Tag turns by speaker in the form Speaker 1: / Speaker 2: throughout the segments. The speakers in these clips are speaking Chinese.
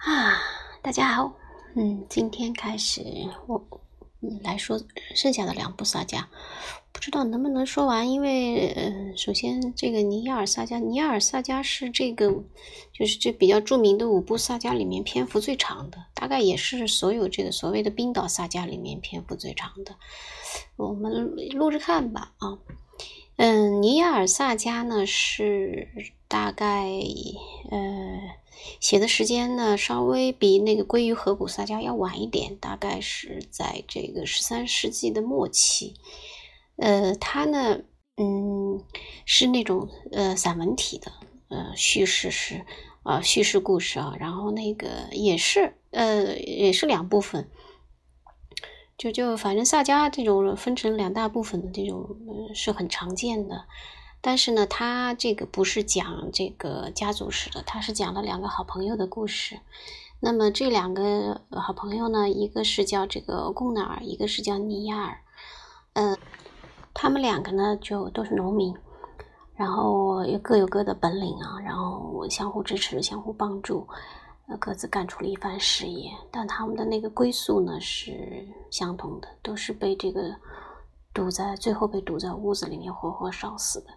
Speaker 1: 啊，大家好，嗯，今天开始我来说剩下的两部萨迦，不知道能不能说完，因为呃，首先这个尼亚尔萨迦，尼亚尔萨迦是这个就是这比较著名的五部萨迦里面篇幅最长的，大概也是所有这个所谓的冰岛萨迦里面篇幅最长的，我们录着看吧啊。嗯，尼亚尔萨迦呢是大概呃写的时间呢稍微比那个鲑鱼河谷萨迦要晚一点，大概是在这个十三世纪的末期。呃，它呢，嗯，是那种呃散文体的，呃叙事是啊叙事故事啊，然后那个也是呃也是两部分。就就反正萨迦这种分成两大部分的这种是很常见的，但是呢，他这个不是讲这个家族史的，他是讲了两个好朋友的故事。那么这两个好朋友呢，一个是叫这个贡纳尔，一个是叫尼亚尔。嗯，他们两个呢就都是农民，然后又各有各的本领啊，然后相互支持，相互帮助。各自干出了一番事业，但他们的那个归宿呢是相同的，都是被这个堵在最后被堵在屋子里面活活烧死的。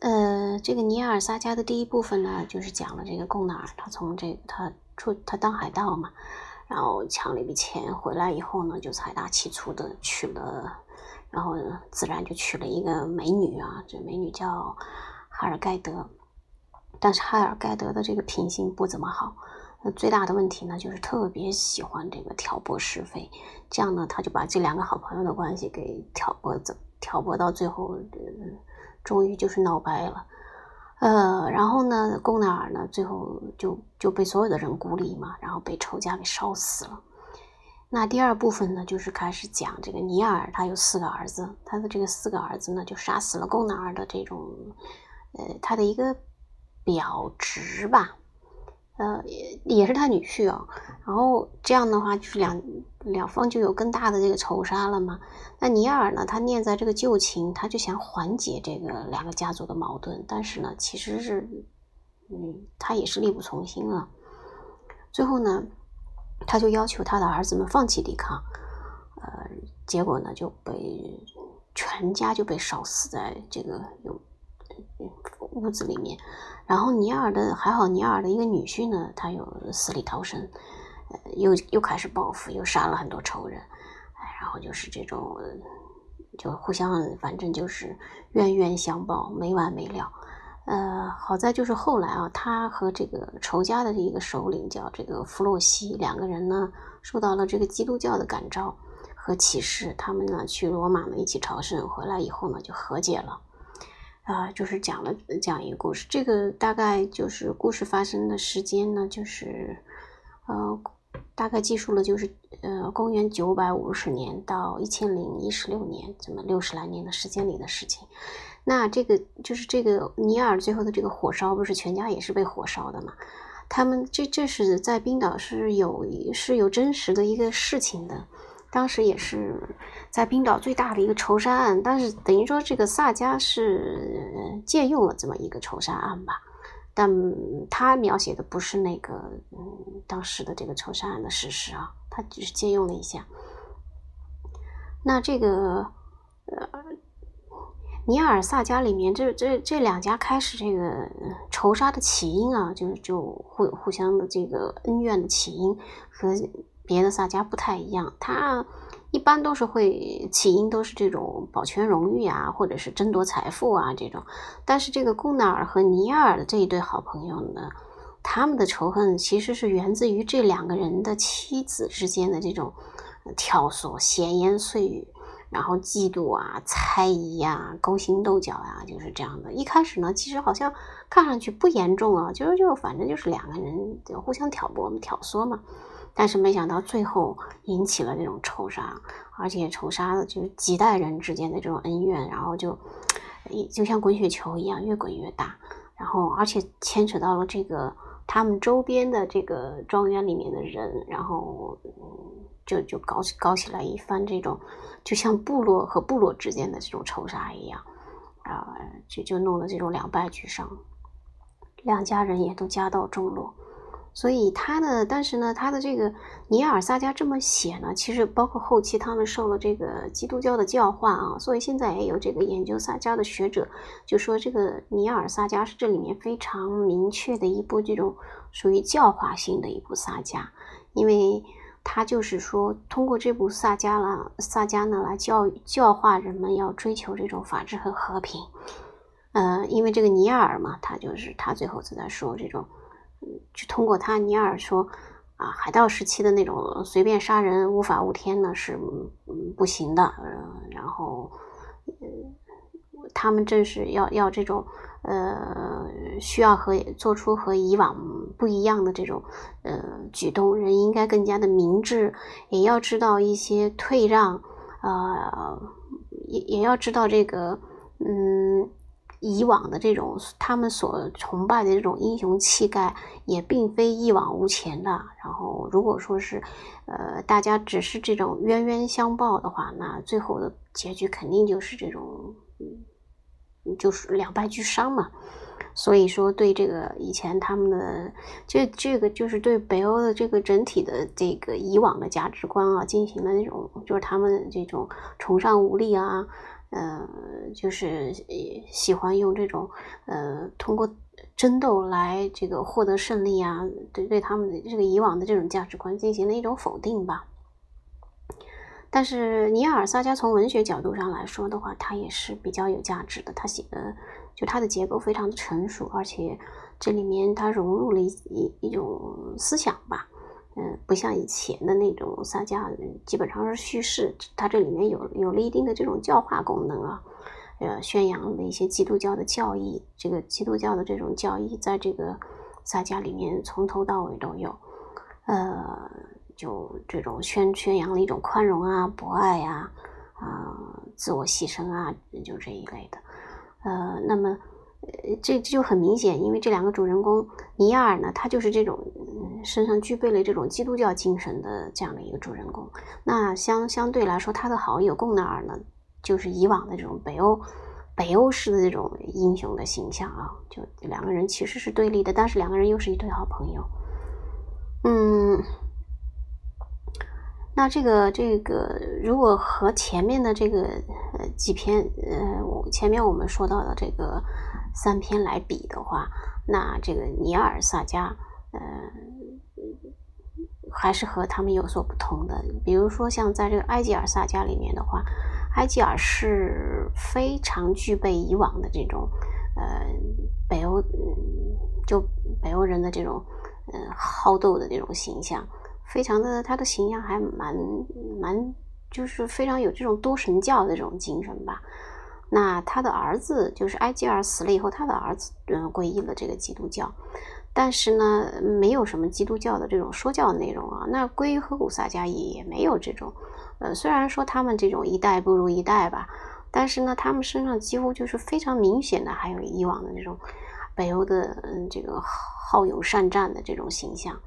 Speaker 1: 呃，这个尼尔萨加的第一部分呢，就是讲了这个贡纳尔，他从这他出他当海盗嘛，然后抢了一笔钱回来以后呢，就财大气粗的娶了，然后自然就娶了一个美女啊，这美女叫哈尔盖德，但是哈尔盖德的这个品性不怎么好。那最大的问题呢，就是特别喜欢这个挑拨是非，这样呢，他就把这两个好朋友的关系给挑拨走挑拨到最后，终于就是闹掰了。呃，然后呢，贡纳尔呢，最后就就被所有的人孤立嘛，然后被仇家给烧死了。那第二部分呢，就是开始讲这个尼尔，他有四个儿子，他的这个四个儿子呢，就杀死了贡纳尔的这种，呃，他的一个表侄吧。呃，也也是他女婿啊，然后这样的话，就是两两方就有更大的这个仇杀了嘛。那尼尔呢，他念在这个旧情，他就想缓解这个两个家族的矛盾，但是呢，其实是，嗯，他也是力不从心啊。最后呢，他就要求他的儿子们放弃抵抗，呃，结果呢就被全家就被烧死在这个有屋子里面。然后尼尔的还好，尼尔的一个女婿呢，他又死里逃生，呃，又又开始报复，又杀了很多仇人，哎，然后就是这种，就互相反正就是冤冤相报，没完没了。呃，好在就是后来啊，他和这个仇家的一个首领叫这个弗洛西两个人呢，受到了这个基督教的感召和启示，他们呢去罗马呢一起朝圣，回来以后呢就和解了。啊，就是讲了讲一个故事，这个大概就是故事发生的时间呢，就是呃，大概记述了就是呃，公元九百五十年到一千零一十六年这么六十来年的时间里的事情。那这个就是这个尼尔最后的这个火烧，不是全家也是被火烧的嘛？他们这这是在冰岛是有是有真实的一个事情的。当时也是在冰岛最大的一个仇杀案，但是等于说这个萨迦是借用了这么一个仇杀案吧，但他描写的不是那个嗯当时的这个仇杀案的事实啊，他只是借用了一下。那这个呃尼尔萨迦里面这这这两家开始这个仇杀的起因啊，就就互互相的这个恩怨的起因和。别的萨迦不太一样，他一般都是会起因都是这种保全荣誉啊，或者是争夺财富啊这种。但是这个贡纳尔和尼尔的这一对好朋友呢，他们的仇恨其实是源自于这两个人的妻子之间的这种挑唆、闲言碎语，然后嫉妒啊、猜疑啊、勾心斗角啊，就是这样的。一开始呢，其实好像看上去不严重啊，就是就反正就是两个人互相挑拨、挑唆嘛。但是没想到最后引起了这种仇杀，而且仇杀的就是几代人之间的这种恩怨，然后就，一就像滚雪球一样越滚越大，然后而且牵扯到了这个他们周边的这个庄园里面的人，然后就就搞起搞起来一番这种，就像部落和部落之间的这种仇杀一样，啊，就就弄得这种两败俱伤，两家人也都家道中落。所以他的，但是呢，他的这个尼尔萨迦这么写呢，其实包括后期他们受了这个基督教的教化啊，所以现在也有这个研究萨迦的学者就说，这个尼尔萨迦是这里面非常明确的一部这种属于教化性的一部萨迦，因为他就是说通过这部萨迦了，萨迦呢来教教化人们要追求这种法治和和平，呃，因为这个尼尔嘛，他就是他最后就在说这种。就通过他尼尔说啊，海盗时期的那种随便杀人、无法无天呢是不行的。嗯，然后，他们正是要要这种呃，需要和做出和以往不一样的这种呃举动。人应该更加的明智，也要知道一些退让，呃，也也要知道这个嗯。以往的这种他们所崇拜的这种英雄气概，也并非一往无前的。然后，如果说是，呃，大家只是这种冤冤相报的话，那最后的结局肯定就是这种，嗯，就是两败俱伤嘛。所以说，对这个以前他们的这这个就是对北欧的这个整体的这个以往的价值观啊，进行了那种就是他们这种崇尚武力啊。呃，就是喜欢用这种呃，通过争斗来这个获得胜利啊，对对他们的这个以往的这种价值观进行了一种否定吧。但是尼尔萨加从文学角度上来说的话，他也是比较有价值的。他写的就他的结构非常的成熟，而且这里面他融入了一一种思想吧。嗯，不像以前的那种撒迦，基本上是叙事，它这里面有有了一定的这种教化功能啊，呃，宣扬了一些基督教的教义，这个基督教的这种教义，在这个撒迦里面从头到尾都有，呃，就这种宣宣扬了一种宽容啊、博爱呀、啊、自我牺牲啊，就这一类的，呃，那么。呃，这就很明显，因为这两个主人公尼亚尔呢，他就是这种身上具备了这种基督教精神的这样的一个主人公。那相相对来说，他的好友贡纳尔呢，就是以往的这种北欧北欧式的这种英雄的形象啊。就两个人其实是对立的，但是两个人又是一对好朋友。嗯，那这个这个如果和前面的这个呃几篇呃前面我们说到的这个。三篇来比的话，那这个尼尔萨迦，呃，还是和他们有所不同的。比如说，像在这个埃吉尔萨迦里面的话，埃吉尔是非常具备以往的这种，呃，北欧，嗯就北欧人的这种，呃，好斗的这种形象，非常的，他的形象还蛮蛮，就是非常有这种多神教的这种精神吧。那他的儿子就是埃吉尔死了以后，他的儿子嗯皈依了这个基督教，但是呢，没有什么基督教的这种说教内容啊。那归于和古萨迦也没有这种，呃，虽然说他们这种一代不如一代吧，但是呢，他们身上几乎就是非常明显的，还有以往的这种北欧的嗯这个好勇善战的这种形象，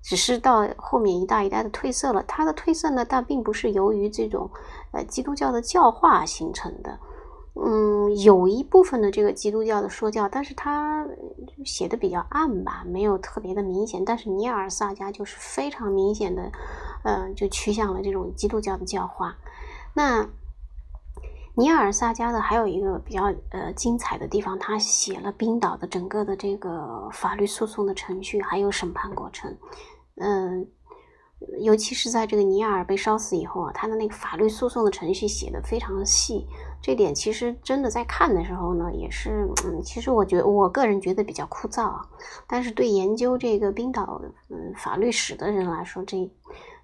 Speaker 1: 只是到后面一代一代的褪色了。它的褪色呢，但并不是由于这种呃基督教的教化形成的。嗯，有一部分的这个基督教的说教，但是他写的比较暗吧，没有特别的明显。但是尼尔萨迦就是非常明显的，呃，就趋向了这种基督教的教化。那尼尔萨迦的还有一个比较呃精彩的地方，他写了冰岛的整个的这个法律诉讼的程序，还有审判过程。嗯，尤其是在这个尼尔被烧死以后啊，他的那个法律诉讼的程序写的非常细。这点其实真的在看的时候呢，也是，嗯，其实我觉得我个人觉得比较枯燥啊。但是对研究这个冰岛嗯法律史的人来说，这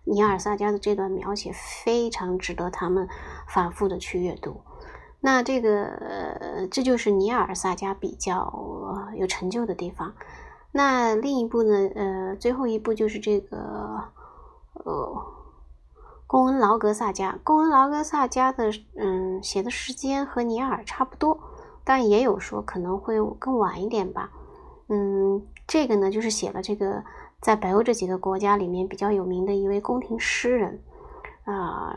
Speaker 1: 尼尔萨迦的这段描写非常值得他们反复的去阅读。那这个，这就是尼尔萨迦比较有成就的地方。那另一部呢，呃，最后一部就是这个呃。贡恩劳格萨加，贡恩劳格萨加的嗯写的时间和尼尔差不多，但也有说可能会更晚一点吧。嗯，这个呢就是写了这个在北欧这几个国家里面比较有名的一位宫廷诗人啊，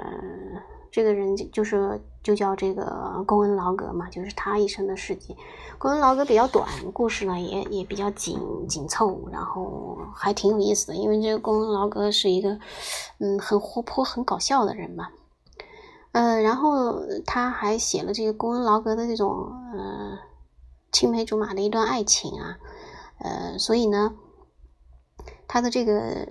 Speaker 1: 这个人就是就叫这个公恩劳格嘛，就是他一生的事迹。公恩劳格比较短，故事呢也也比较紧紧凑，然后还挺有意思的。因为这个公恩劳格是一个嗯很活泼、很搞笑的人嘛。呃，然后他还写了这个公恩劳格的这种呃青梅竹马的一段爱情啊，呃，所以呢，他的这个。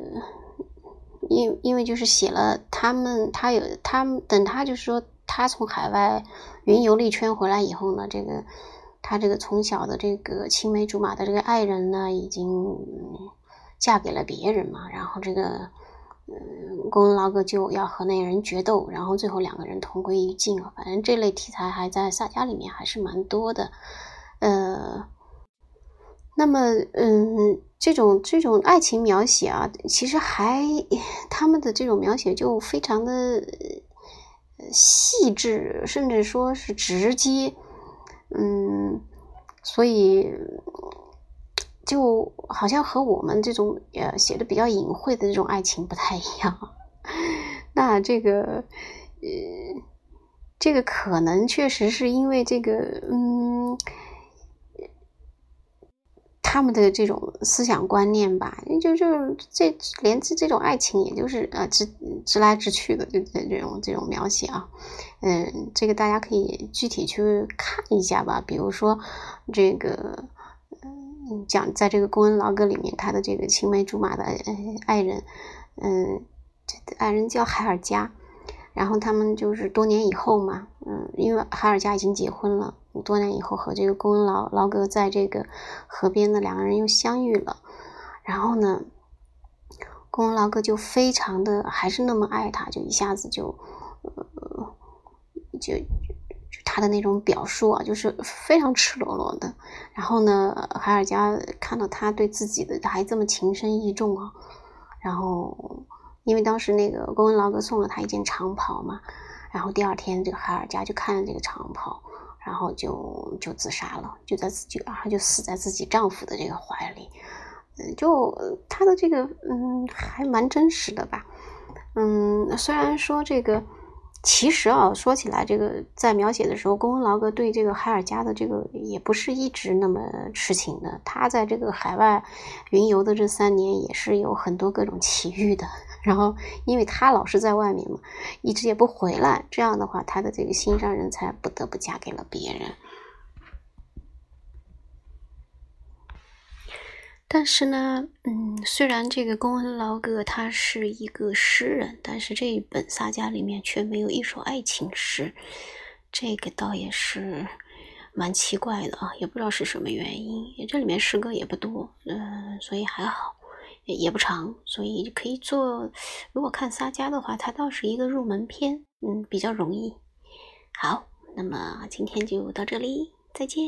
Speaker 1: 因因为就是写了他们，他有他们等他就是说他从海外云游了一圈回来以后呢，这个他这个从小的这个青梅竹马的这个爱人呢，已经嫁给了别人嘛，然后这个嗯，公恩劳格就要和那人决斗，然后最后两个人同归于尽啊。反正这类题材还在萨迦里面还是蛮多的，呃。那么，嗯，这种这种爱情描写啊，其实还他们的这种描写就非常的细致，甚至说是直接，嗯，所以就好像和我们这种呃写的比较隐晦的这种爱情不太一样。那这个，呃，这个可能确实是因为这个，嗯。他们的这种思想观念吧，就就这连这这种爱情，也就是呃直直来直去的，就这种这种描写啊，嗯，这个大家可以具体去看一下吧。比如说这个，嗯，讲在这个公恩劳格里面，他的这个青梅竹马的爱人，嗯，爱人叫海尔加，然后他们就是多年以后嘛，嗯，因为海尔加已经结婚了。多年以后，和这个公恩劳劳格在这个河边的两个人又相遇了。然后呢，公恩劳格就非常的还是那么爱他，就一下子就，呃，就就他的那种表述啊，就是非常赤裸裸的。然后呢，海尔加看到他对自己的还这么情深意重啊，然后因为当时那个公恩劳格送了他一件长袍嘛，然后第二天这个海尔加就看了这个长袍。然后就就自杀了，就在自己，然后就死在自己丈夫的这个怀里，嗯，就他的这个，嗯，还蛮真实的吧，嗯，虽然说这个，其实啊，说起来，这个在描写的时候，公文劳格对这个海尔加的这个也不是一直那么痴情的，他在这个海外云游的这三年，也是有很多各种奇遇的。然后，因为他老是在外面嘛，一直也不回来，这样的话，他的这个心上人才不得不嫁给了别人。但是呢，嗯，虽然这个公恩劳格他是一个诗人，但是这一本撒迦里面却没有一首爱情诗，这个倒也是蛮奇怪的啊，也不知道是什么原因。这里面诗歌也不多，嗯，所以还好。也不长，所以可以做。如果看撒家的话，它倒是一个入门篇，嗯，比较容易。好，那么今天就到这里，再见。